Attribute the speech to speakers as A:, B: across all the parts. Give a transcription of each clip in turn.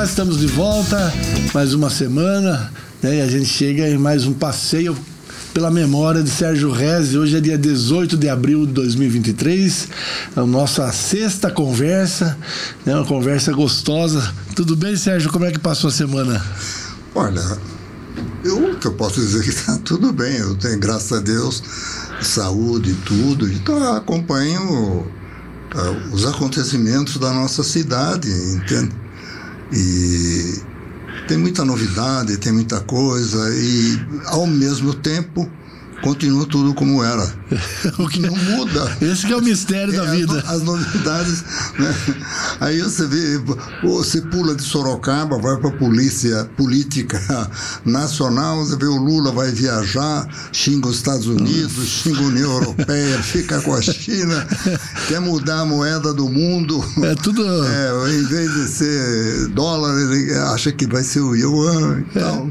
A: Olá, estamos de volta. Mais uma semana. Né? E a gente chega em mais um passeio pela memória de Sérgio Rez. Hoje é dia 18 de abril de 2023. É a nossa sexta conversa, né? uma conversa gostosa. Tudo bem, Sérgio? Como é que passou a semana?
B: Olha, eu que eu posso dizer que está tudo bem. Eu tenho, graças a Deus, saúde e tudo. Então acompanho uh, os acontecimentos da nossa cidade, entende? E tem muita novidade, tem muita coisa e ao mesmo tempo continua tudo como era. o que não muda.
A: Esse que é o mistério é, da vida.
B: As, as novidades, né? Aí você vê, você pula de Sorocaba, vai para a polícia política nacional, você vê o Lula vai viajar, xinga os Estados Unidos, xinga a União Europeia, fica com a China, quer mudar a moeda do mundo.
A: É tudo.
B: É, em vez de ser dólar, ele acha que vai ser o yuan e tal.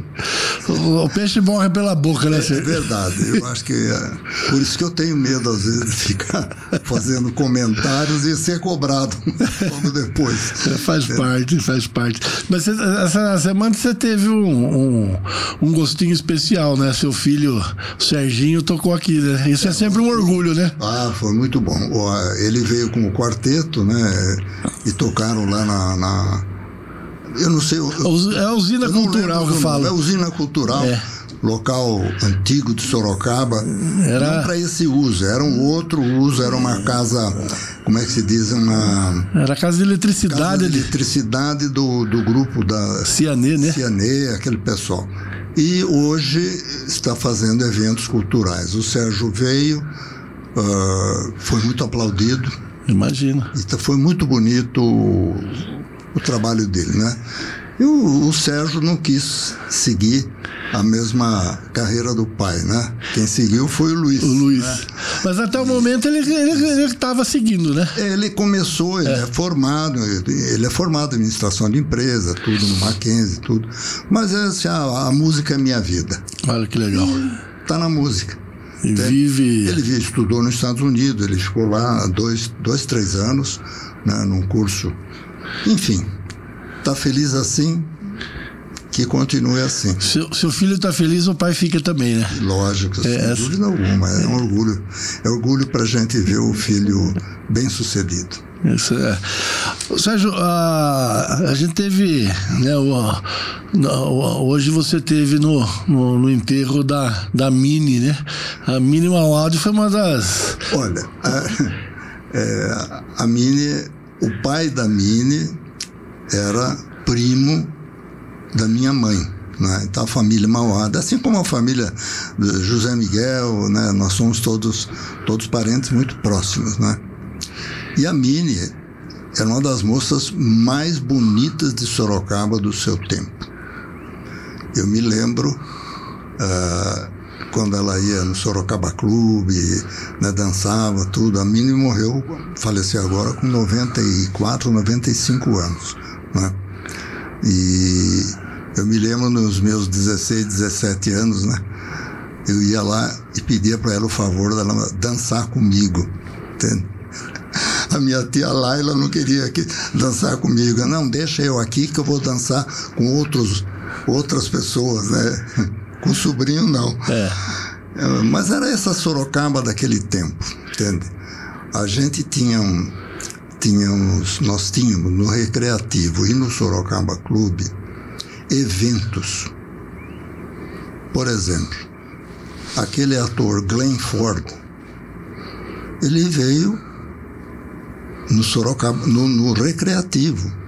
A: É. O, o peixe morre pela boca, né?
B: É, é verdade. Eu acho que é por isso que eu tenho medo, às vezes, de ficar fazendo comentários e ser cobrado logo depois.
A: Faz é. parte, faz parte. Mas essa semana você teve um, um, um, gostinho especial, né? Seu filho, Serginho, tocou aqui, né? Isso é, é sempre um orgulho, né?
B: Ah, foi muito bom. Ele veio com o quarteto, né? E tocaram lá na, na eu não sei. Eu,
A: é a usina cultural que fala.
B: É a usina cultural. É local antigo de Sorocaba, era... não para esse uso, era um outro uso, era uma casa, como é que se diz, uma...
A: Era casa de eletricidade. Casa
B: de eletricidade do, do grupo da...
A: Cianê, né?
B: Cianê, aquele pessoal. E hoje está fazendo eventos culturais. O Sérgio veio, uh, foi muito aplaudido.
A: Imagina.
B: E foi muito bonito o, o trabalho dele, né? E o, o Sérgio não quis seguir a mesma carreira do pai, né? Quem seguiu foi o Luiz.
A: O Luiz. Né? Mas até o momento ele estava seguindo, né?
B: Ele começou, ele é, é formado, ele é formado em administração de empresa, tudo no Mackenzie, tudo. Mas assim, a, a música é minha vida.
A: Olha que legal.
B: Tá na música.
A: E vive.
B: Ele vive, estudou nos Estados Unidos, ele ficou lá dois, dois três anos, né, num curso. Enfim, tá feliz assim, que continue assim.
A: Se, se o filho está feliz, o pai fica também, né?
B: Lógico, sem é, dúvida alguma. É um orgulho. É orgulho para a gente ver o filho bem sucedido.
A: Isso é. Sérgio, a, a gente teve, né, o, hoje você teve no, no, no, enterro da, da Mini, né? A Mini Mauad foi uma das.
B: Olha, a, é, a Mini, o pai da Mini era primo da minha mãe. Né? Então a família Mauada, assim como a família José Miguel, né? nós somos todos, todos parentes muito próximos. Né? E a Mini era uma das moças mais bonitas de Sorocaba do seu tempo. Eu me lembro uh, quando ela ia no Sorocaba Clube, né, dançava, tudo. A Mini morreu, faleceu agora com 94, 95 anos. Né? E eu me lembro nos meus 16, 17 anos, né? Eu ia lá e pedia para ela o favor dela dançar comigo, entende? A minha tia Laila não queria que dançar comigo. Não, deixa eu aqui que eu vou dançar com outros, outras pessoas, né? Com sobrinho, não.
A: É.
B: Mas era essa Sorocaba daquele tempo, entende? A gente tinha um, tínhamos, nós tínhamos no Recreativo e no Sorocaba Clube eventos. Por exemplo, aquele ator Glenn Ford, ele veio no Sorocaba, no, no Recreativo.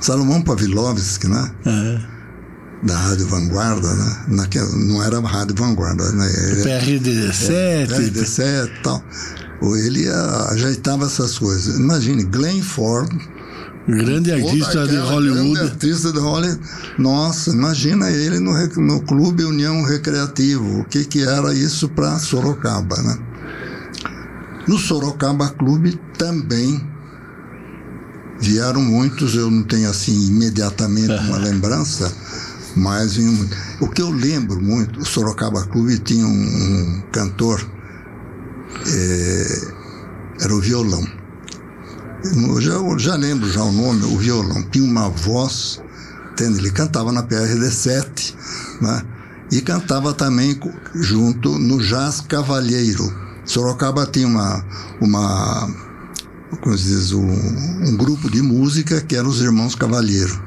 B: Salomão Pavlovski, né?
A: É.
B: Da Rádio Vanguarda, né? Naquela, não era Rádio Vanguarda, né?
A: PRD7.
B: É, PRD7 e tal ele ajeitava essas coisas. Imagine, Glenn Ford.
A: Grande artista de Hollywood.
B: Grande artista de Hollywood. Nossa, imagina ele no, no Clube União Recreativo. O que, que era isso para Sorocaba, né? No Sorocaba Clube também vieram muitos, eu não tenho assim imediatamente uma lembrança, mas o que eu lembro muito, o Sorocaba Clube tinha um, um cantor é, era o violão. Eu já, eu já lembro já o nome, o violão. Tinha uma voz Entende? Ele cantava na PRD7, né? E cantava também junto no Jazz Cavalheiro. Sorocaba tinha uma, uma como se diz, um, um grupo de música que eram os Irmãos Cavalheiro,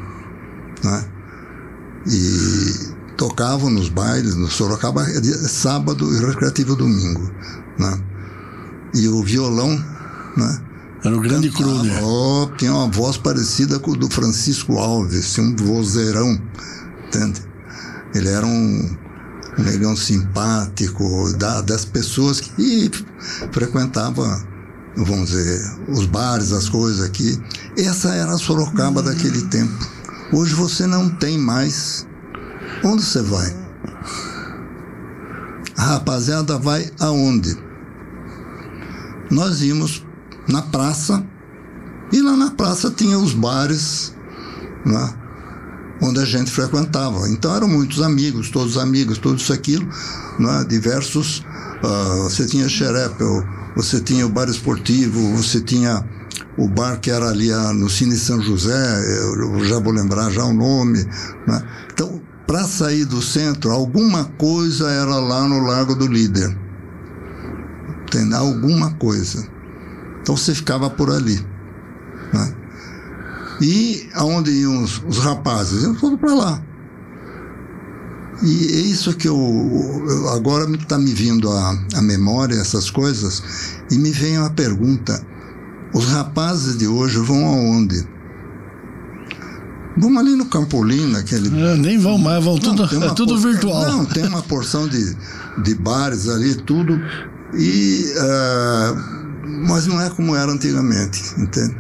B: né? E tocavam nos bailes, no Sorocaba, sábado e recreativo domingo, né? E o violão, né?
A: Era o grande Kruger.
B: Oh, tinha uma voz parecida com o do Francisco Alves, um vozeirão, entende? Ele era um, um negão simpático, da, das pessoas que frequentava, vamos dizer, os bares, as coisas aqui. Essa era a Sorocaba daquele tempo. Hoje você não tem mais. Onde você vai? A rapaziada vai aonde? Nós íamos na praça, e lá na praça tinha os bares, né, onde a gente frequentava. Então eram muitos amigos, todos amigos, tudo isso aquilo, né, diversos. Uh, você tinha Xerepel, você tinha o bar esportivo, você tinha o bar que era ali ah, no Cine São José, eu já vou lembrar já o nome. Né? Então, para sair do centro, alguma coisa era lá no Largo do Líder. Tem alguma coisa. Então você ficava por ali. Né? E aonde iam os, os rapazes? Iam todos para lá. E é isso que eu, eu agora está me vindo à, memória essas coisas e me vem uma pergunta: os rapazes de hoje vão aonde? Vão ali no Campolim, naquele.
A: É, nem vão mais, vão não, tudo, é tudo virtual.
B: Não, tem uma porção de, de bares ali, tudo. E uh, mas não é como era antigamente, entende?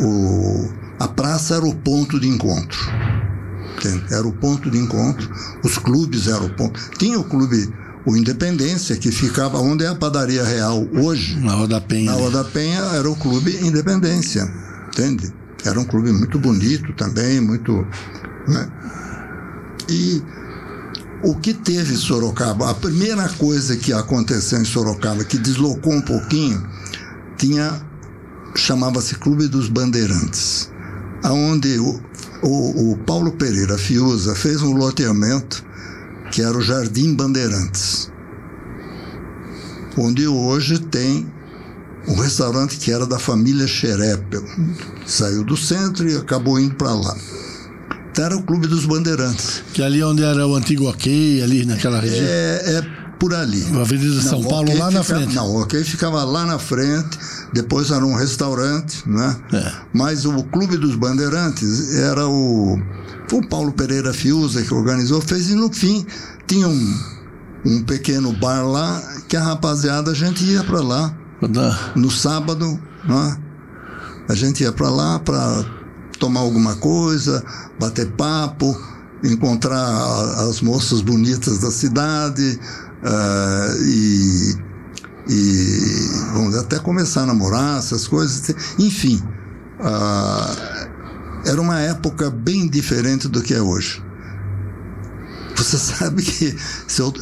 B: O, a praça era o ponto de encontro. Entende? Era o ponto de encontro. Os clubes eram o ponto. Tinha o clube, o Independência, que ficava onde é a padaria real hoje.
A: Na Rua da Penha.
B: Na Rua da Penha era o clube Independência. Entende? Era um clube muito bonito também, muito. Né? E o que teve Sorocaba? A primeira coisa que aconteceu em Sorocaba, que deslocou um pouquinho, tinha chamava-se Clube dos Bandeirantes, aonde o, o, o Paulo Pereira Fiuza fez um loteamento que era o Jardim Bandeirantes, onde hoje tem um restaurante que era da família Xerepel. Saiu do centro e acabou indo para lá era o Clube dos Bandeirantes.
A: Que ali onde era o antigo OK, ali naquela região?
B: É, é por ali.
A: A Avenida São Paulo, lá na frente.
B: Não, o OK ficava lá na frente, depois era um restaurante, né? É. Mas o Clube dos Bandeirantes era o, o Paulo Pereira Fiuza que organizou, fez, e no fim tinha um, um pequeno bar lá que a rapaziada, a gente ia para lá. No sábado, né? A gente ia para lá para tomar alguma coisa, bater papo, encontrar as moças bonitas da cidade uh, e, e vamos até começar a namorar, essas coisas. Enfim, uh, era uma época bem diferente do que é hoje. Você sabe que, se eu,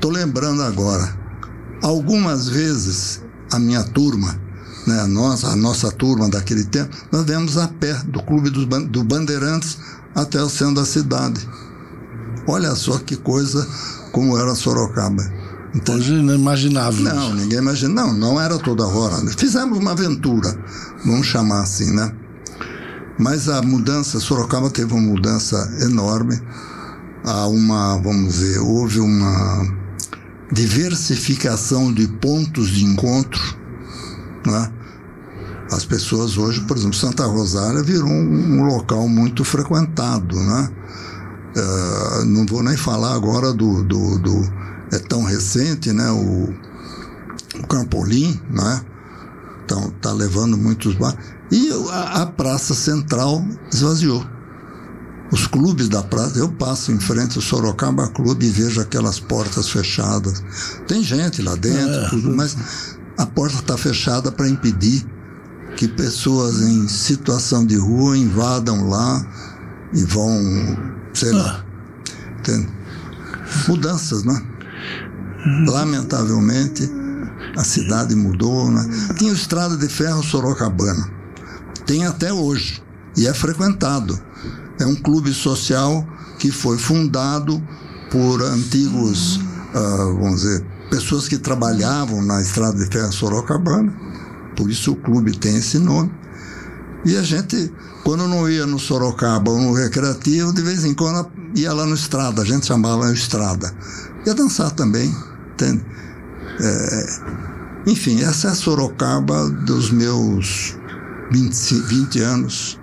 B: tô lembrando agora, algumas vezes a minha turma né, a, nossa, a nossa turma daquele tempo, nós viemos a pé do Clube do, Bandeirantes até o centro da cidade. Olha só que coisa como era Sorocaba.
A: Então, Hoje não imaginava.
B: Não, ninguém imagina. Não, não era toda hora. Fizemos uma aventura, vamos chamar assim, né? Mas a mudança, Sorocaba teve uma mudança enorme. Há uma, vamos dizer, houve uma diversificação de pontos de encontro, né? As pessoas hoje, por exemplo, Santa Rosália virou um, um local muito frequentado, né? Uh, não vou nem falar agora do, do, do, é tão recente, né? O, o Campolim, né? Então tá levando muitos bar e a, a praça central esvaziou. Os clubes da praça, eu passo em frente ao Sorocaba Clube e vejo aquelas portas fechadas. Tem gente lá dentro, é. tudo, mas a porta está fechada para impedir que pessoas em situação de rua invadam lá e vão, sei lá. Entende? Mudanças, né? Lamentavelmente, a cidade mudou. Né? Tinha o Estrada de Ferro Sorocabana. Tem até hoje. E é frequentado. É um clube social que foi fundado por antigos, uh, vamos dizer, pessoas que trabalhavam na estrada de ferro Sorocabana. Por isso o clube tem esse nome. E a gente, quando não ia no Sorocaba ou no Recreativo, de vez em quando ia lá no Estrada, a gente chamava Estrada. Ia dançar também, entende? É, enfim, essa é a Sorocaba dos meus 20, 20 anos,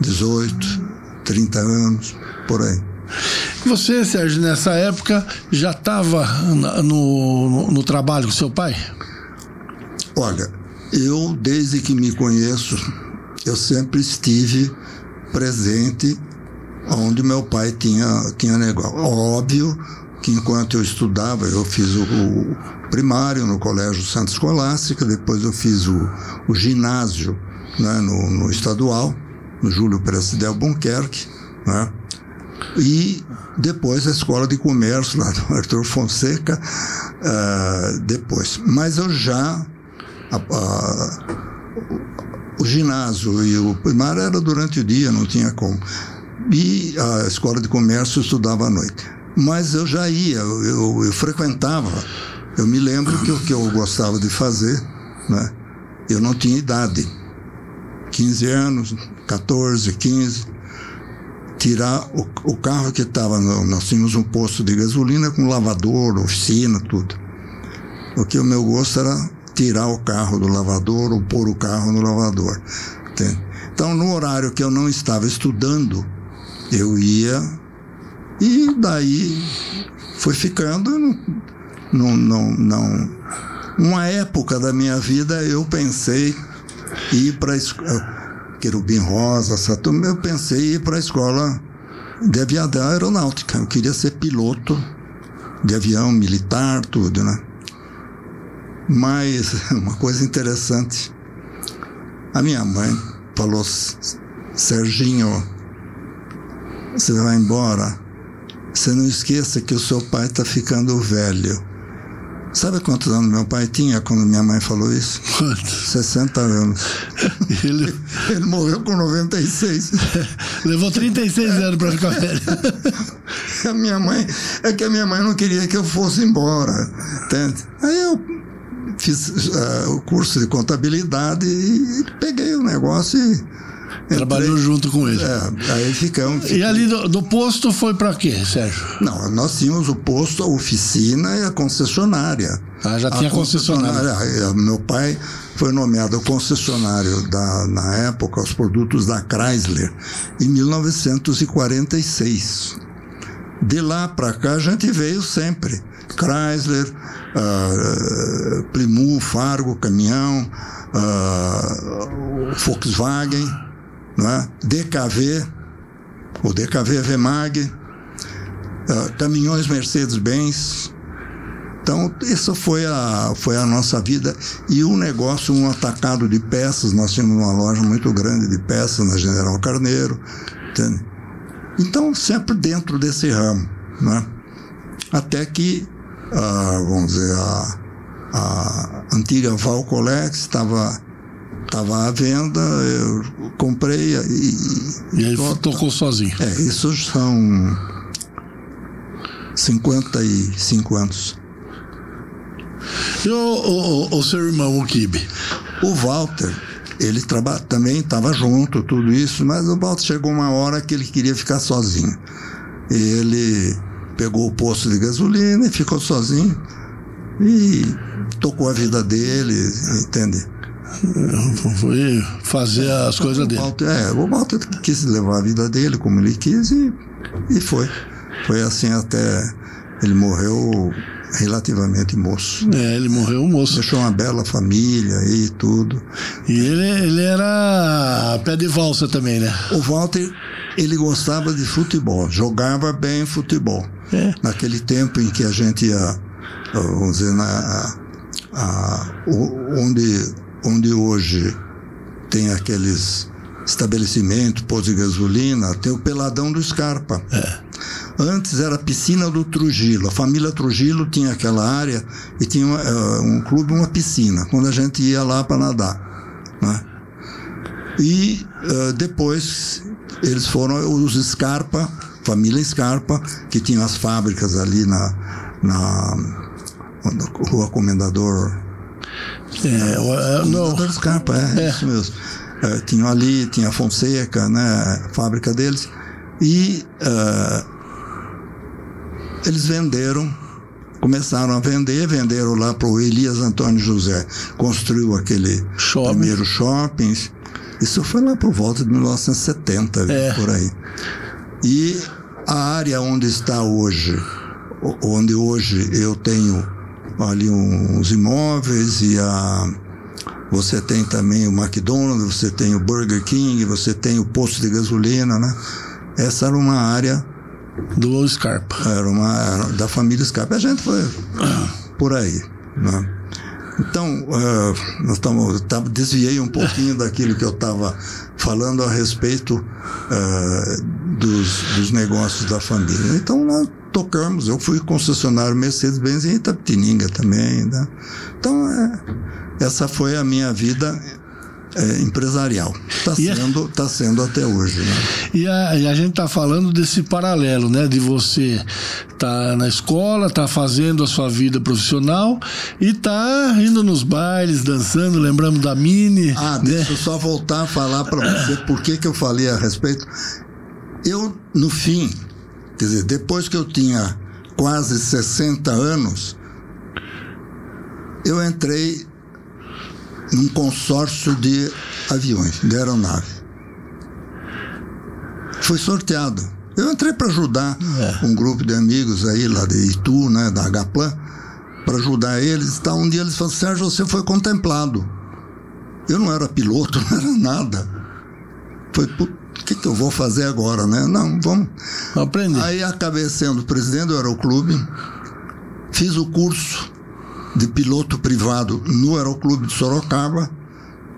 B: 18, 30 anos, por aí.
A: Você, Sérgio, nessa época já estava no, no, no, trabalho com seu pai?
B: Olha, eu, desde que me conheço, eu sempre estive presente onde meu pai tinha, tinha negócio. Óbvio que enquanto eu estudava, eu fiz o, o primário no Colégio Santa Escolástica, depois eu fiz o, o ginásio né, no, no, estadual, no Júlio Prestes de Albuquerque, né, e depois a Escola de Comércio lá do Arthur Fonseca, uh, depois. Mas eu já. A, a, o ginásio e o primário era durante o dia, não tinha como. E a escola de comércio estudava à noite. Mas eu já ia, eu, eu, eu frequentava. Eu me lembro que o que eu gostava de fazer, né? Eu não tinha idade. 15 anos, 14, 15. Tirar o, o carro que estava. Nós tínhamos um posto de gasolina com lavador, oficina, tudo. O que o meu gosto era tirar o carro do lavador ou pôr o carro no lavador. Entende? Então, no horário que eu não estava estudando, eu ia e daí foi ficando. Não, não, não. Uma época da minha vida eu pensei ir para a Querubim Rosa, Saturno, eu pensei ir para a escola de aviação aeronáutica. Eu queria ser piloto de avião militar, tudo, né? Mas uma coisa interessante, a minha mãe falou, Serginho, você vai embora, você não esqueça que o seu pai está ficando velho. Sabe quantos anos meu pai tinha quando minha mãe falou isso?
A: Quantos?
B: 60 anos. Ele, Ele morreu com 96.
A: Levou 36 anos para ficar velho.
B: A minha mãe, é que a minha mãe não queria que eu fosse embora. Entende? Aí eu fiz uh, o curso de contabilidade e peguei o negócio e.
A: Trabalhou junto com ele.
B: É, aí ficamos.
A: E ali do, do posto foi para quê, Sérgio?
B: Não, nós tínhamos o posto, a oficina e a concessionária.
A: Ah, já tinha a concessionária. concessionária.
B: Meu pai foi nomeado concessionário da, na época, os produtos da Chrysler, em 1946. De lá para cá a gente veio sempre. Chrysler, uh, Plymouth, Fargo, caminhão, uh, Volkswagen, é? DKV, o DKV Vemag, uh, caminhões Mercedes-Benz. Então, essa foi a, foi a nossa vida. E o um negócio, um atacado de peças, nós tínhamos uma loja muito grande de peças na General Carneiro. Entende? Então, sempre dentro desse ramo. Né? Até que a, vamos dizer, a, a antiga Valcolex estava estava à venda, eu comprei
A: e. E aí tô, tocou sozinho.
B: É, isso são 55 anos.
A: E o, o, o seu irmão, o Kibe?
B: O Walter, ele traba, também estava junto, tudo isso, mas o Walter chegou uma hora que ele queria ficar sozinho. Ele pegou o posto de gasolina e ficou sozinho. E tocou a vida dele, entende?
A: Foi fazer as coisas dele.
B: Walter, é, o Walter quis levar a vida dele como ele quis e, e foi. Foi assim até ele morreu relativamente moço.
A: É, ele morreu moço.
B: Deixou uma bela família e tudo.
A: E ele, ele era pé de valsa também, né?
B: O Walter, ele gostava de futebol, jogava bem futebol. É. Naquele tempo em que a gente ia, vamos dizer, na, a, onde, onde hoje tem aqueles estabelecimentos, posto de gasolina, tem o Peladão do Scarpa.
A: É.
B: Antes era a piscina do Trujillo. A família Trujillo tinha aquela área e tinha uma, uh, um clube, uma piscina, quando a gente ia lá para nadar. Né? E uh, depois eles foram os Scarpa, família Scarpa, que tinham as fábricas ali na, na, na Rua Comendador.
A: É,
B: Comendador Scarpa, é, é, isso mesmo. É, tinham ali, tinha a Fonseca, né, a fábrica deles. E uh, eles venderam, começaram a vender, venderam lá para o Elias Antônio José. Construiu aquele Shopping. primeiro shopping. Isso foi lá por volta de 1970, é. por aí. E a área onde está hoje, onde hoje eu tenho ali uns imóveis e a você tem também o McDonald's, você tem o Burger King, você tem o posto de gasolina, né? Essa era uma área
A: do Scarpa.
B: Era uma era da família Scarpa. A gente foi por aí, né? Então, uh, nós estamos, tá, desviei um pouquinho daquilo que eu estava falando a respeito uh, dos, dos negócios da família. Então, nós tocamos. Eu fui concessionário Mercedes-Benz em Itapetininga também. Né? Então, é, essa foi a minha vida é, empresarial. Está sendo, tá sendo até hoje. Né?
A: E, a, e a gente está falando desse paralelo, né? De você tá na escola, tá fazendo a sua vida profissional e tá indo nos bailes, dançando, lembrando da Mini.
B: Ah, né? deixa eu só voltar a falar para você por que, que eu falei a respeito. Eu, no fim, quer dizer, depois que eu tinha quase 60 anos, eu entrei num consórcio de aviões, de aeronave. Foi sorteado. Eu entrei para ajudar é. um grupo de amigos aí lá de Itu, né, da Hplan, para ajudar eles. Tá, um dia eles falaram, Sérgio, você foi contemplado. Eu não era piloto, não era nada. Foi, o que, que eu vou fazer agora, né? Não, vamos.
A: Aprender.
B: Aí acabei sendo presidente do Aeroclube, fiz o curso de piloto privado no Aeroclube de Sorocaba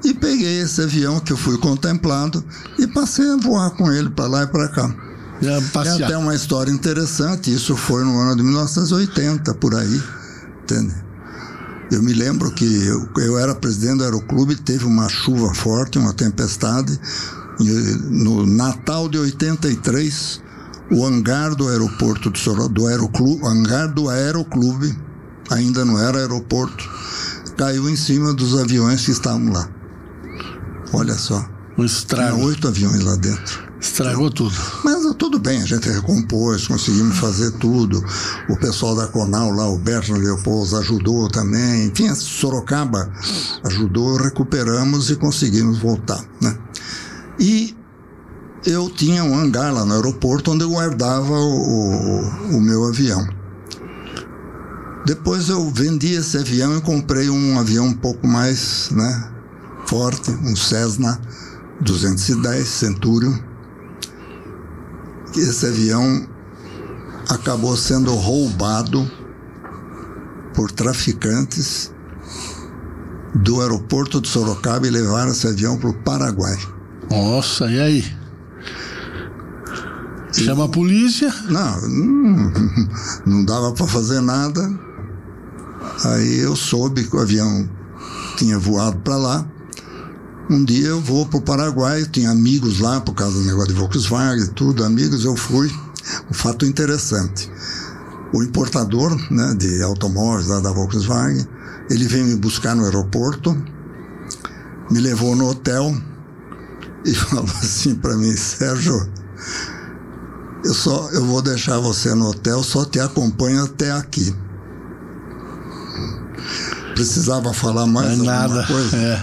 B: e peguei esse avião que eu fui contemplado e passei a voar com ele para lá e para cá. É até uma história interessante, isso foi no ano de 1980, por aí. Entende? Eu me lembro que eu, eu era presidente do Aeroclube, teve uma chuva forte, uma tempestade. No Natal de 83, o hangar do aeroporto de Sorocaba, do Aeroclube, hangar do Aeroclube, ainda não era aeroporto, caiu em cima dos aviões que estavam lá. Olha só.
A: Um estrago.
B: Tinha oito aviões lá dentro.
A: Estragou tudo.
B: Mas tudo bem, a gente recompôs, conseguimos fazer tudo. O pessoal da Conal lá, o Bertrand Leopoldo, ajudou também. Enfim, Sorocaba ajudou, recuperamos e conseguimos voltar. Né? E eu tinha um hangar lá no aeroporto onde eu guardava o, o, meu avião. Depois eu vendi esse avião e comprei um avião um pouco mais né, forte, um Cessna 210 Centurion. Esse avião acabou sendo roubado por traficantes do aeroporto de Sorocaba e levaram esse avião para o Paraguai.
A: Nossa, e aí? Chama a polícia?
B: Não, não, não dava para fazer nada. Aí eu soube que o avião tinha voado para lá. Um dia eu vou para o Paraguai, tinha amigos lá por causa do negócio de Volkswagen e tudo, amigos, eu fui. Um fato interessante. O importador né, de automóveis lá da Volkswagen, ele veio me buscar no aeroporto, me levou no hotel e falou assim para mim, Sérgio, eu só eu vou deixar você no hotel, só te acompanho até aqui precisava falar mais
A: é alguma
B: coisa.
A: É.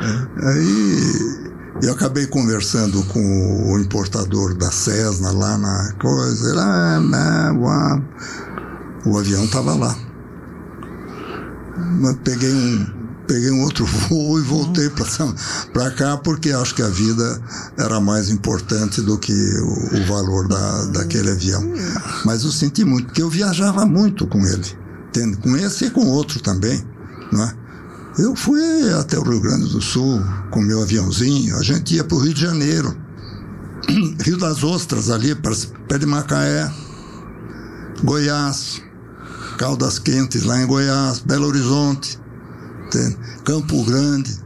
B: É. Aí eu acabei conversando com o importador da Cessna lá na coisa. Ele, ah, não, o avião estava lá. Peguei um, peguei um outro voo e voltei para cá porque acho que a vida era mais importante do que o, o, valor da, daquele avião. Mas eu senti muito, porque eu viajava muito com ele, entende? com esse e com outro também. Né? Eu fui até o Rio Grande do Sul com meu aviãozinho, a gente ia para o Rio de Janeiro, Rio das Ostras, ali perto de Macaé, Goiás, Caldas Quentes, lá em Goiás, Belo Horizonte, Campo Grande.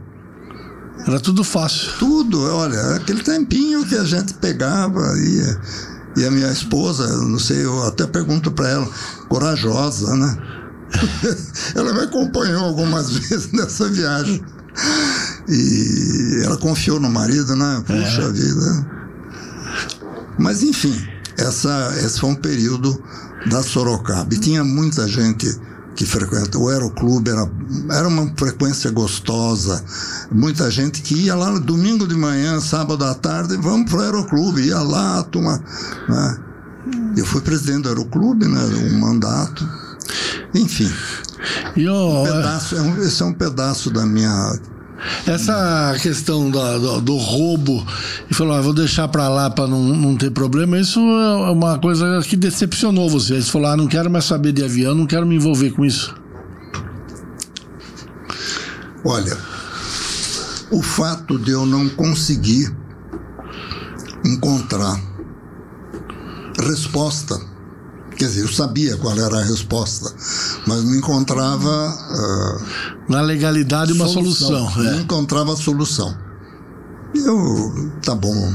A: Era tudo fácil.
B: Tudo, olha, aquele tempinho que a gente pegava e e a minha esposa, não sei, eu até pergunto para ela, corajosa, né? ela me acompanhou algumas vezes nessa viagem. E ela confiou no marido, né? Puxa é. vida. Mas enfim, essa, esse foi um período da Sorocaba. E tinha muita gente que frequenta. O Aeroclube era, era uma frequência gostosa. Muita gente que ia lá domingo de manhã, sábado à tarde, vamos para o Aeroclube. Ia lá, tomar. Né? Eu fui presidente do Aeroclube, né? Um mandato. Enfim. Um pedaço, é um, esse é um pedaço da minha
A: essa questão do, do, do roubo e falou, ah, vou deixar para lá para não, não ter problema, isso é uma coisa que decepcionou você. Você falou, ah, não quero mais saber de avião, não quero me envolver com isso.
B: Olha, o fato de eu não conseguir encontrar resposta Quer dizer, eu sabia qual era a resposta, mas não encontrava.
A: Uh, Na legalidade, uma solução. solução
B: é. Não encontrava a solução. Eu, tá bom.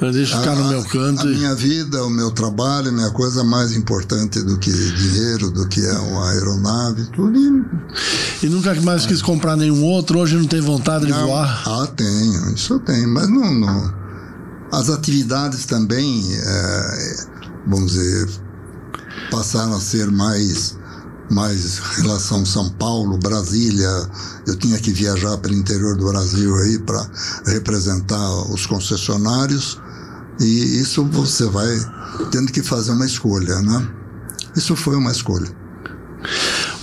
A: Eu deixo ficar a, no meu canto.
B: A e... minha vida, o meu trabalho, a minha coisa mais importante do que dinheiro, do que é uma aeronave, tudo.
A: E, e nunca mais é. quis comprar nenhum outro? Hoje não tem vontade não, de voar?
B: Ah, tenho, isso eu tenho, mas não. não. As atividades também, é, vamos dizer, passaram a ser mais mais relação São Paulo, Brasília. Eu tinha que viajar pelo interior do Brasil aí para representar os concessionários e isso você vai tendo que fazer uma escolha, né? Isso foi uma escolha.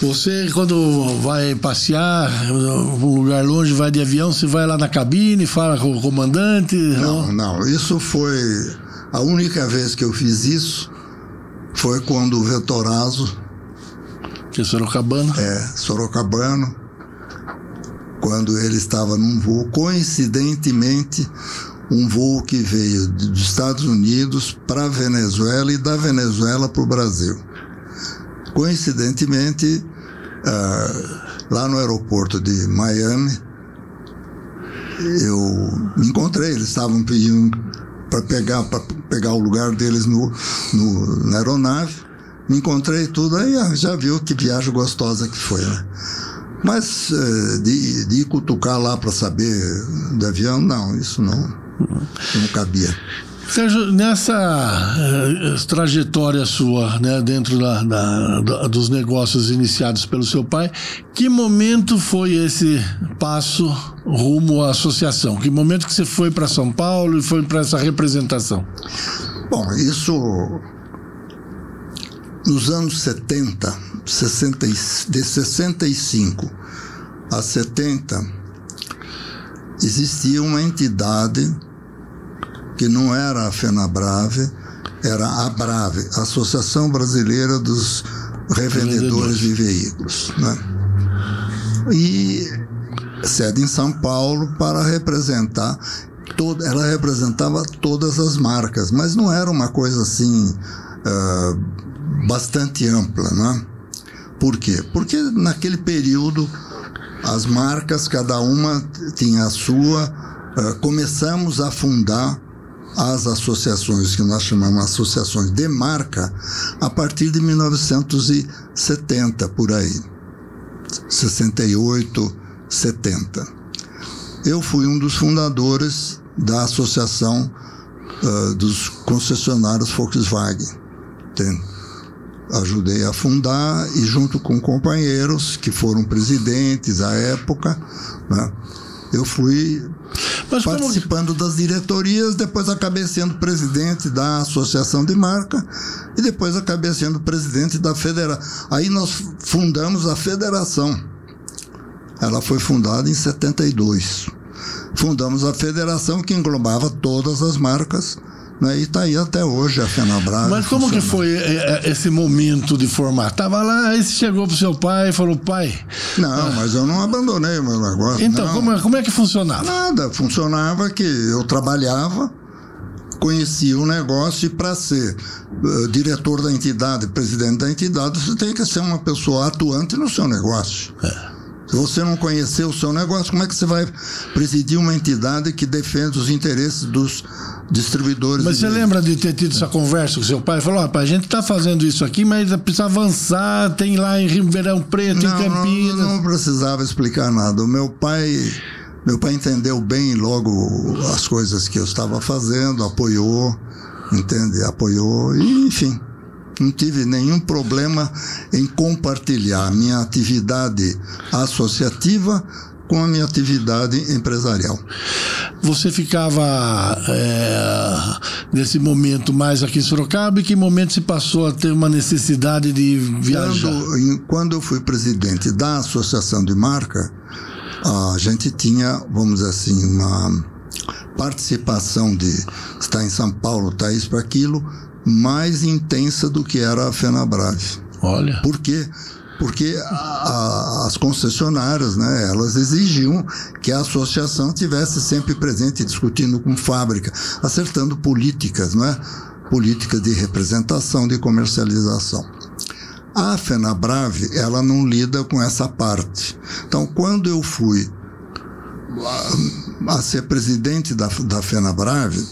A: Você, quando vai passear um lugar longe, vai de avião, você vai lá na cabine, fala com o comandante?
B: Não, não. Isso foi a única vez que eu fiz isso foi quando o Vetorazo.
A: Sorocabano?
B: É, Sorocabano. Quando ele estava num voo, coincidentemente, um voo que veio dos Estados Unidos para a Venezuela e da Venezuela para o Brasil. Coincidentemente, uh, lá no aeroporto de Miami, eu me encontrei, eles estavam pedindo para pegar, pegar o lugar deles no, no, na aeronave. Me encontrei tudo, aí ah, já viu que viagem gostosa que foi, né? Mas eh, de, de cutucar lá para saber do avião, não, isso não, não cabia.
A: Sérgio, nessa uh, trajetória sua, né, dentro da, da, da, dos negócios iniciados pelo seu pai, que momento foi esse passo rumo à associação? Que momento que você foi para São Paulo e foi para essa representação?
B: Bom, isso nos anos 70, 60, de 65 a 70, existia uma entidade que não era a FenaBrave, era a Brave, Associação Brasileira dos Revendedores de Veículos. Né? E sede em São Paulo para representar toda, ela representava todas as marcas, mas não era uma coisa assim uh, bastante ampla, né? Por quê? Porque naquele período as marcas, cada uma tinha a sua, uh, começamos a fundar as associações que nós chamamos associações de marca a partir de 1970 por aí 68 70 eu fui um dos fundadores da associação uh, dos concessionários Volkswagen Tem, ajudei a fundar e junto com companheiros que foram presidentes à época né, eu fui mas participando como... das diretorias, depois acabei sendo presidente da Associação de Marca e depois acabei sendo presidente da Federação. Aí nós fundamos a Federação. Ela foi fundada em 72. Fundamos a federação que englobava todas as marcas né? E está aí até hoje a FenaBrave.
A: Mas como que foi é, é, esse momento de formar? Tava lá, aí você chegou pro seu pai e falou, pai.
B: Não, ah. mas eu não abandonei o meu negócio.
A: Então, como, é, como é que funcionava?
B: Nada, funcionava que eu trabalhava, conhecia o negócio e para ser uh, diretor da entidade, presidente da entidade, você tem que ser uma pessoa atuante no seu negócio. É. Se você não conhecer o seu negócio, como é que você vai presidir uma entidade que defende os interesses dos distribuidores?
A: Mas você lembra de ter tido essa conversa com seu pai? Falou, a gente está fazendo isso aqui, mas precisa avançar, tem lá em Ribeirão Preto, não, em Campinas.
B: Não, não precisava explicar nada. O meu pai, meu pai entendeu bem logo as coisas que eu estava fazendo, apoiou, entende? Apoiou, e, enfim não tive nenhum problema em compartilhar a minha atividade associativa com a minha atividade empresarial.
A: Você ficava é, nesse momento mais aqui em Sorocaba e que momento se passou a ter uma necessidade de viajar?
B: Quando, quando eu fui presidente da Associação de Marca, a gente tinha, vamos dizer assim, uma participação de estar em São Paulo, tá isso para aquilo, mais intensa do que era a FenaBrave.
A: Olha.
B: Por quê? Porque a, a, as concessionárias, né, elas exigiam que a associação tivesse sempre presente, discutindo com fábrica, acertando políticas, né, políticas de representação, de comercialização. A FenaBrave, ela não lida com essa parte. Então, quando eu fui a, a ser presidente da, da FenaBrave,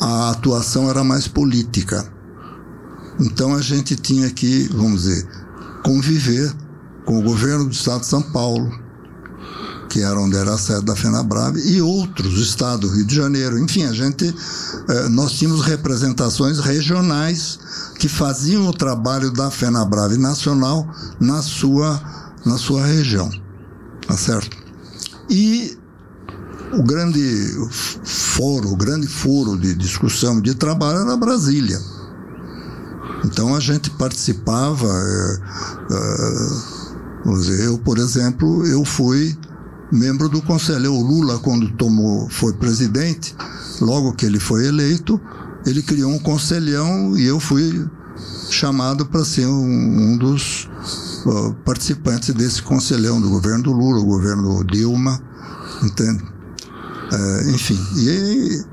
B: a atuação era mais política. Então a gente tinha que, vamos dizer, conviver com o governo do estado de São Paulo, que era onde era a sede da FenaBrave, e outros estados do Rio de Janeiro. Enfim, a gente, eh, nós tínhamos representações regionais que faziam o trabalho da FenaBrave nacional na sua, na sua região. Tá certo? E o grande foro, o grande foro de discussão de trabalho era Brasília. Então a gente participava. É, é, eu, por exemplo, eu fui membro do conselho. O Lula, quando tomou, foi presidente, logo que ele foi eleito, ele criou um conselhão e eu fui chamado para ser um, um dos uh, participantes desse conselhão do governo do Lula, o governo Dilma, entende? É, enfim, e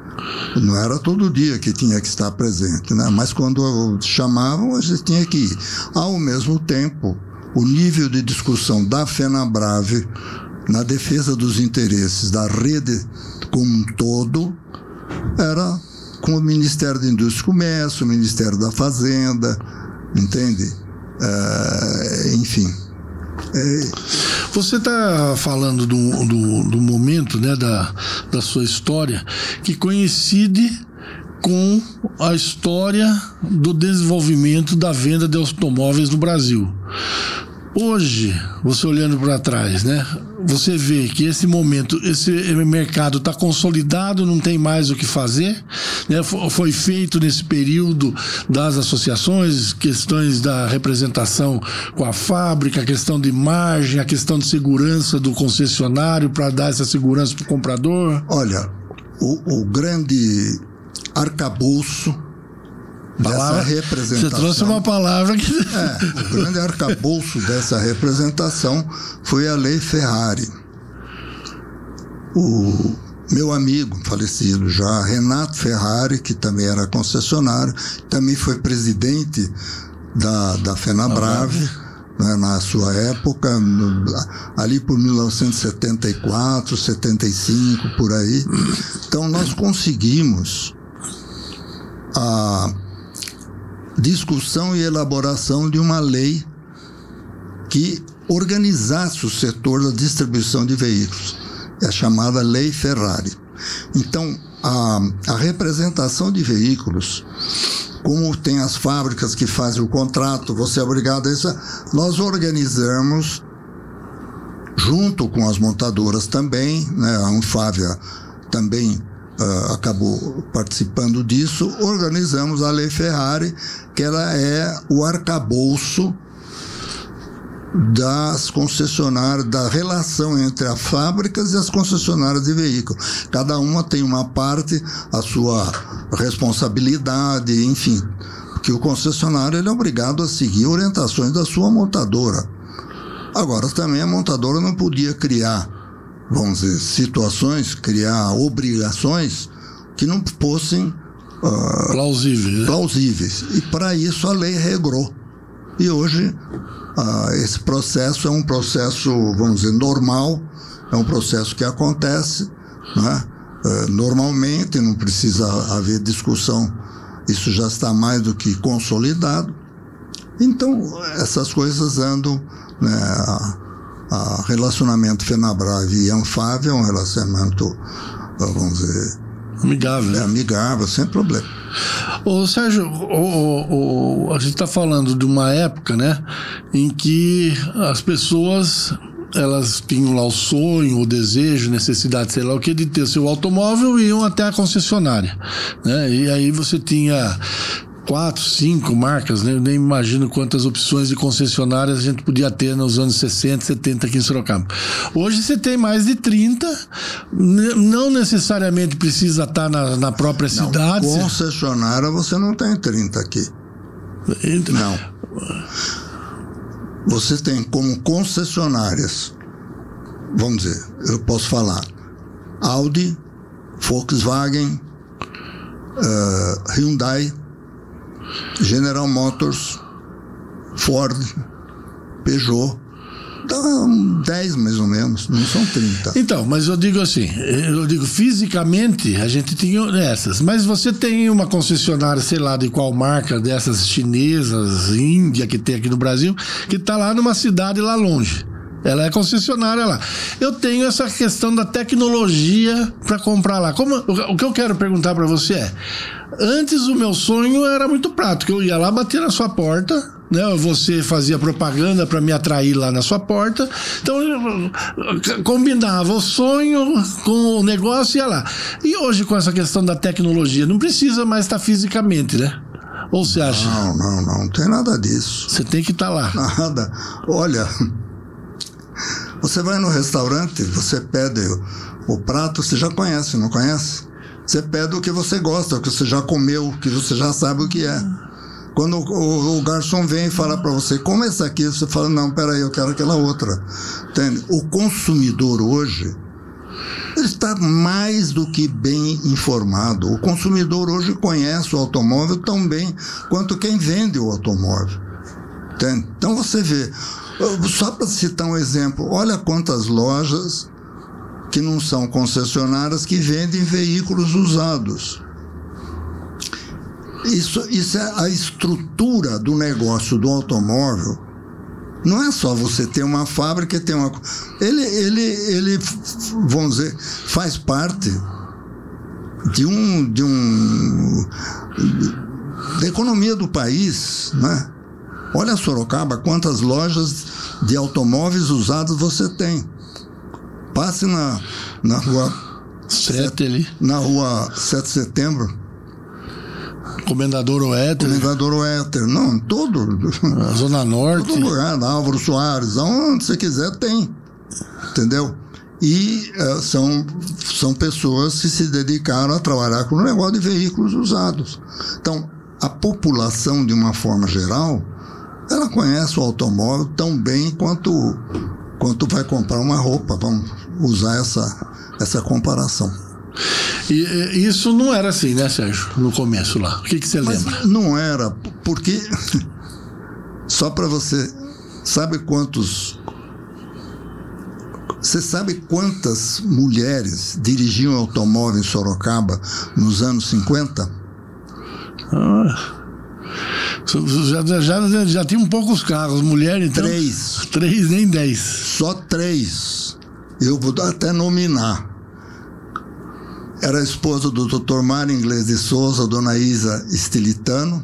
B: não era todo dia que tinha que estar presente, né? mas quando chamavam, a gente tinha que ir. Ao mesmo tempo, o nível de discussão da FenaBrave na defesa dos interesses da rede como um todo era com o Ministério da Indústria e Comércio, o Ministério da Fazenda, entende? É, enfim.
A: É, você está falando do, do, do, momento né, da, da sua história que coincide com a história do desenvolvimento da venda de automóveis no Brasil. Hoje, você olhando para trás, né? Você vê que esse momento, esse mercado está consolidado, não tem mais o que fazer. Né? Foi feito nesse período das associações, questões da representação com a fábrica, a questão de margem, a questão de segurança do concessionário para dar essa segurança para o comprador.
B: Olha, o, o grande arcabouço palavra, dessa representação.
A: Você trouxe uma palavra que.
B: É, o grande arcabouço dessa representação foi a Lei Ferrari. O meu amigo falecido já, Renato Ferrari, que também era concessionário, também foi presidente da, da FenaBrave. Né, na sua época, no, ali por 1974, 75, por aí. Então, nós conseguimos a discussão e elaboração de uma lei que organizasse o setor da distribuição de veículos. É a chamada Lei Ferrari. Então, a, a representação de veículos, como tem as fábricas que fazem o contrato, você é obrigado a isso, nós organizamos junto com as montadoras também, né, a Anfávia também uh, acabou participando disso, organizamos a Lei Ferrari, que ela é o arcabouço das concessionárias, da relação entre as fábricas e as concessionárias de veículos. Cada uma tem uma parte, a sua responsabilidade, enfim. Que o concessionário ele é obrigado a seguir orientações da sua montadora. Agora, também a montadora não podia criar vamos dizer, situações, criar obrigações que não fossem
A: uh, plausíveis. Né?
B: plausíveis. E para isso a lei regrou. E hoje ah, esse processo é um processo, vamos dizer, normal, é um processo que acontece né? Ah, normalmente, não precisa haver discussão, isso já está mais do que consolidado. Então, essas coisas andam. Né, a, a relacionamento Fenabrave e Anfávia é um relacionamento, vamos dizer,
A: amigável.
B: É amigável, sem problema.
A: Ô Sérgio, o, o, a gente está falando de uma época, né, em que as pessoas elas tinham lá o sonho, o desejo, necessidade, sei lá o que, de ter seu automóvel e iam até a concessionária. Né? E aí você tinha quatro, cinco marcas, né? eu nem imagino quantas opções de concessionárias a gente podia ter nos anos 60, 70 aqui em Sorocaba. Hoje você tem mais de 30, não necessariamente precisa estar na, na própria não, cidade.
B: Concessionária você não tem 30 aqui. Então, não. Você tem como concessionárias, vamos dizer, eu posso falar, Audi, Volkswagen, uh, Hyundai, General Motors, Ford, Peugeot. Dá 10 mais ou menos, não são 30.
A: Então, mas eu digo assim, eu digo fisicamente a gente tinha essas, mas você tem uma concessionária, sei lá de qual marca dessas chinesas, Índia que tem aqui no Brasil, que está lá numa cidade lá longe. Ela é concessionária lá. Eu tenho essa questão da tecnologia para comprar lá. Como, o que eu quero perguntar para você é: antes o meu sonho era muito prático. Eu ia lá bater na sua porta, né? Você fazia propaganda para me atrair lá na sua porta. Então eu combinava o sonho com o negócio e ia lá. E hoje com essa questão da tecnologia, não precisa mais estar fisicamente, né? Ou você acha?
B: Não, não, não, não tem nada disso.
A: Você tem que estar lá.
B: Nada. Olha, você vai no restaurante, você pede o, prato, você já conhece, não conhece? Você pede o que você gosta, o que você já comeu, o que você já sabe o que é. Quando o, o garçom vem e fala para você, como essa aqui, você fala, não, peraí, eu quero aquela outra. Entende? O consumidor hoje, ele está mais do que bem informado. O consumidor hoje conhece o automóvel tão bem quanto quem vende o automóvel. Entende? Então você vê, só para citar um exemplo, olha quantas lojas que não são concessionárias que vendem veículos usados. Isso, isso é a estrutura do negócio do automóvel. Não é só você ter uma fábrica ter uma. Ele, ele, ele, vamos dizer, faz parte de um. De um da economia do país, né? Olha Sorocaba, quantas lojas de automóveis usados você tem. Passe na, na rua
A: 7 ali.
B: Na rua 7 de setembro.
A: Comendador Oéter.
B: Comendador Oéter. Não, todo.
A: A Zona Norte.
B: Todo lugar, na Álvaro Soares, aonde você quiser tem. Entendeu? E uh, são, são pessoas que se dedicaram a trabalhar com o negócio de veículos usados. Então, a população, de uma forma geral, ela conhece o automóvel tão bem quanto, quanto vai comprar uma roupa. Vamos usar essa, essa comparação.
A: E, isso não era assim, né, Sérgio? No começo lá. O que, que você Mas lembra?
B: Não era, porque. Só para você. Sabe quantos. Você sabe quantas mulheres dirigiam automóvel em Sorocaba nos anos 50?
A: Ah. Já, já, já tinha poucos carros, mulher então.
B: Três.
A: Três, nem dez.
B: Só três. Eu vou até nominar. Era a esposa do Dr. Mário Inglês de Souza, Dona Isa Estilitano.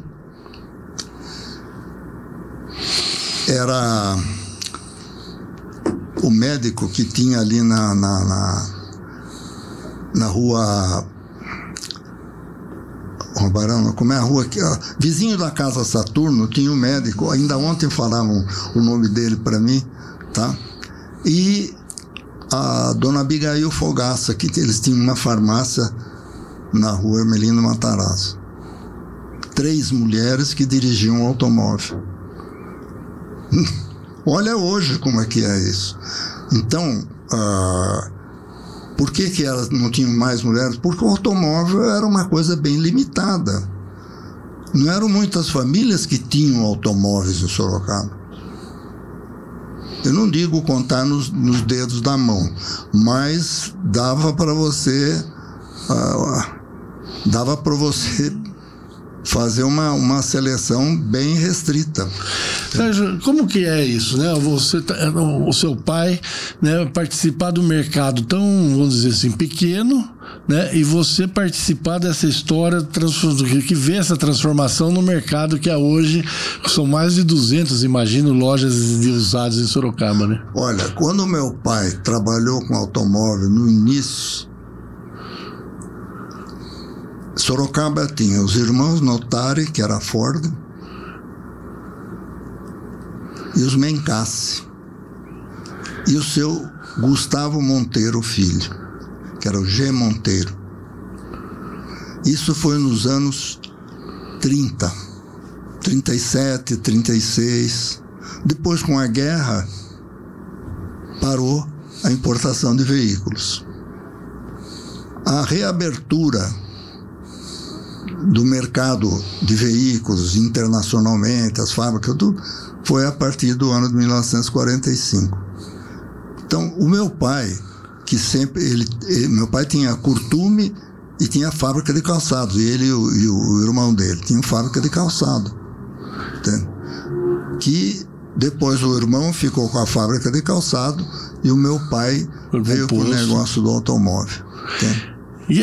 B: Era o médico que tinha ali na, na, na, na rua Barão, como é a rua aqui, ó, vizinho da Casa Saturno, tinha um médico, ainda ontem falaram o nome dele para mim, tá? E a dona Abigail Fogaça, que eles tinham uma farmácia na rua Hermelino Matarazzo. Três mulheres que dirigiam um automóvel. Olha hoje como é que é isso. Então, uh, por que, que elas não tinham mais mulheres? Porque o automóvel era uma coisa bem limitada. não eram muitas famílias que tinham automóveis em Sorocaba. Eu não digo contar nos, nos dedos da mão, mas dava para você. Uh, dava para você fazer uma, uma seleção bem restrita.
A: Sérgio, como que é isso, né? Você, tá, o seu pai, né, participar do mercado tão, vamos dizer assim, pequeno, né? E você participar dessa história que vê essa transformação no mercado que é hoje são mais de 200, imagino, lojas de usados em Sorocaba, né?
B: Olha, quando meu pai trabalhou com automóvel no início, Sorocaba tinha os irmãos Notari, que era Ford, e os Mencassi, e o seu Gustavo Monteiro Filho, que era o G. Monteiro. Isso foi nos anos 30, 37, 36. Depois, com a guerra, parou a importação de veículos. A reabertura do mercado de veículos internacionalmente, as fábricas, tudo, foi a partir do ano de 1945. Então, o meu pai, que sempre, ele, ele meu pai tinha curtume e tinha fábrica de calçados, e ele e o, e o irmão dele tinham fábrica de calçado. Entende? Que depois o irmão ficou com a fábrica de calçado e o meu pai veio com o negócio do automóvel. Entende?
A: E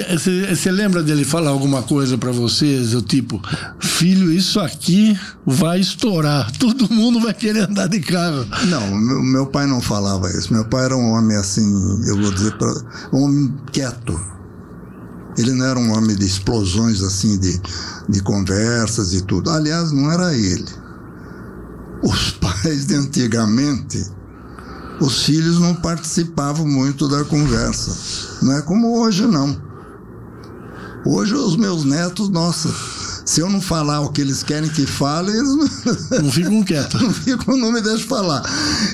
A: você lembra dele falar alguma coisa para vocês, do tipo, filho, isso aqui vai estourar, todo mundo vai querer andar de carro.
B: Não, meu, meu pai não falava isso. Meu pai era um homem assim, eu vou dizer, pra, um homem quieto. Ele não era um homem de explosões assim, de, de conversas e tudo. Aliás, não era ele. Os pais de antigamente, os filhos não participavam muito da conversa. Não é como hoje, não. Hoje os meus netos, nossa, se eu não falar o que eles querem que fale, eles
A: não, não ficam quietos.
B: Não ficam, não me deixam falar.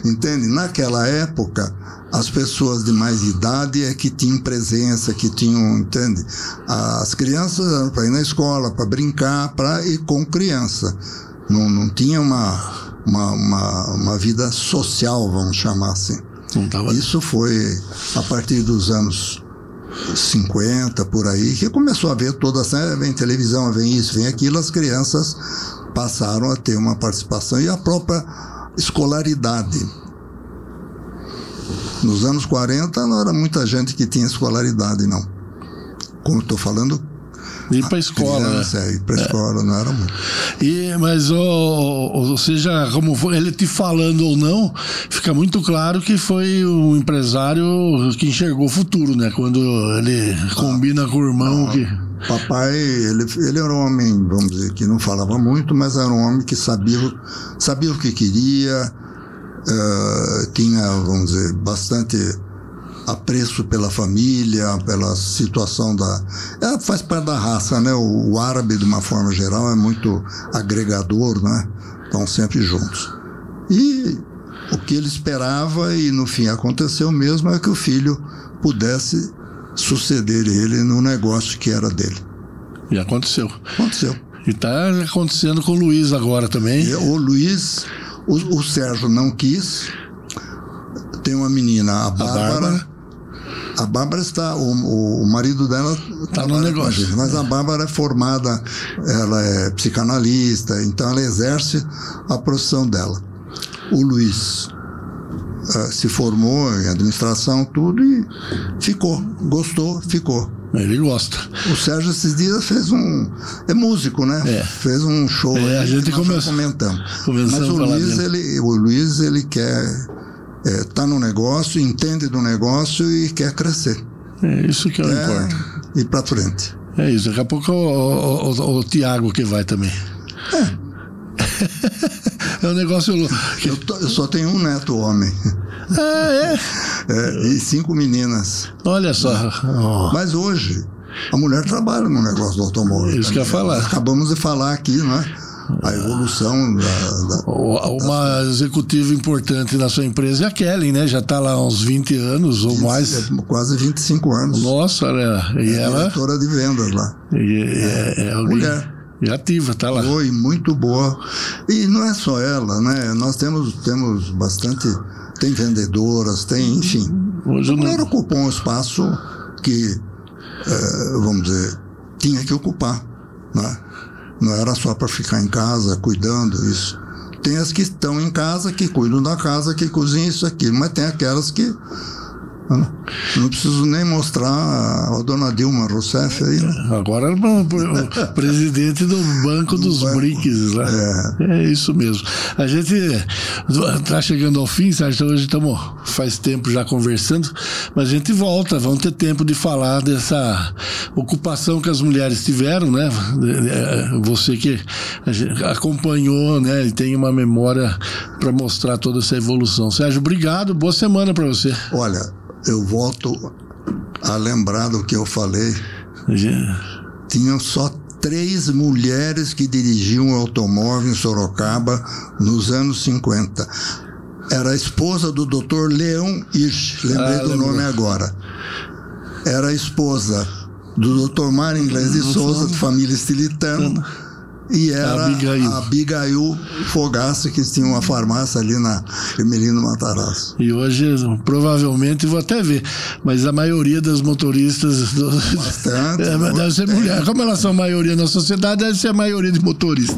B: Entende? Naquela época, as pessoas de mais idade é que tinham presença, que tinham, entende? As crianças eram para ir na escola, para brincar, para ir com criança. Não, não tinha uma, uma, uma, uma vida social, vamos chamar assim. Isso foi a partir dos anos 50 por aí, que começou a ver toda essa, vem televisão, vem isso, vem aquilo, as crianças passaram a ter uma participação e a própria escolaridade. Nos anos 40 não era muita gente que tinha escolaridade, não. Como estou falando,
A: Ir para a escola, criança,
B: né? Ir para a é. escola, não era muito.
A: E, mas, ou, seja, como foi, ele te falando ou não, fica muito claro que foi um empresário que enxergou o futuro, né? Quando ele combina ah, com o irmão
B: ah,
A: que...
B: Papai, ele, ele era um homem, vamos dizer, que não falava muito, mas era um homem que sabia, sabia o que queria, uh, tinha, vamos dizer, bastante apreço pela família, pela situação da. É, faz parte da raça, né? O, o, árabe, de uma forma geral, é muito agregador, né? Estão sempre juntos. E o que ele esperava, e no fim aconteceu mesmo, é que o filho pudesse suceder ele no negócio que era dele.
A: E aconteceu.
B: Aconteceu.
A: E está acontecendo com o Luiz agora também.
B: E o Luiz, o, o Sérgio não quis. Tem uma menina, a Bárbara. A Bárbara a Bárbara está, o, o marido dela
A: está no negócio. Gente,
B: mas a Bárbara é formada, ela é psicanalista, então ela exerce a profissão dela. O Luiz uh, se formou em administração, tudo e ficou, gostou, ficou.
A: Ele gosta.
B: O Sérgio esses dias fez um. É músico, né?
A: É.
B: Fez um show.
A: É, a gente começou.
B: Comentando. Mas o Luiz, ele, o Luiz, ele quer está é, tá no negócio, entende do negócio e quer crescer.
A: É isso que é, importa.
B: Ir para frente.
A: É isso. Daqui a pouco é o, o, o, o Tiago que vai também.
B: É.
A: é um negócio louco.
B: Eu, eu, só tenho um neto homem.
A: Ah, é?
B: é e cinco meninas.
A: Olha só.
B: Oh. Mas hoje, a mulher trabalha no negócio do automóvel.
A: Isso que eu ia falar.
B: Acabamos de falar aqui, não é? A evolução da, da
A: uma da... executiva importante na sua empresa é a Kelly, né? Já está lá há uns 20 anos ou 20, mais.
B: É, quase 25 anos.
A: Nossa, né? E
B: é
A: ela.
B: diretora de vendas lá.
A: E, é, é,
B: é mulher.
A: E ativa, tá lá.
B: Foi muito boa. E não é só ela, né? Nós temos, temos bastante. Tem vendedoras, tem, enfim. Hoje a mulher não... ocupou um espaço que, é, vamos dizer, tinha que ocupar. Né? Não era só para ficar em casa cuidando isso. Tem as que estão em casa, que cuidam da casa, que cozinham isso aqui, mas tem aquelas que não preciso nem mostrar a dona Dilma Rousseff aí. Né?
A: Agora é o presidente do Banco dos banco. BRICS lá. É. é. isso mesmo. A gente está chegando ao fim, Sérgio, então hoje estamos faz tempo já conversando, mas a gente volta, vamos ter tempo de falar dessa ocupação que as mulheres tiveram, né? Você que acompanhou, né? E tem uma memória para mostrar toda essa evolução. Sérgio, obrigado, boa semana para você.
B: Olha, eu volto a lembrar do que eu falei. Tinham só três mulheres que dirigiam automóvel em Sorocaba nos anos 50. Era a esposa do Dr. Leão Hirsch, lembrei ah, do nome agora. Era a esposa do Dr. Mário Inglês de Souza, de família estilitana e era Abigail. a Abigail Fogaça, que tinha uma farmácia ali na Emelino Matarazzo.
A: E hoje, provavelmente, vou até ver, mas a maioria das motoristas. Do... Bastante. É, deve ser mulher. Como elas são a maioria na sociedade, deve ser a maioria de motoristas.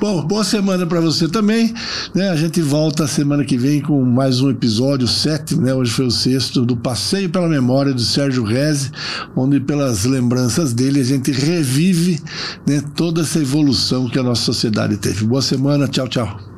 A: Bom, boa semana para você também. Né? A gente volta semana que vem com mais um episódio, sétimo, né? Hoje foi o sexto, do Passeio pela Memória do Sérgio Reze, onde, pelas lembranças dele, a gente revive né, toda essa evolução evolução que a nossa sociedade teve. Boa semana, tchau, tchau.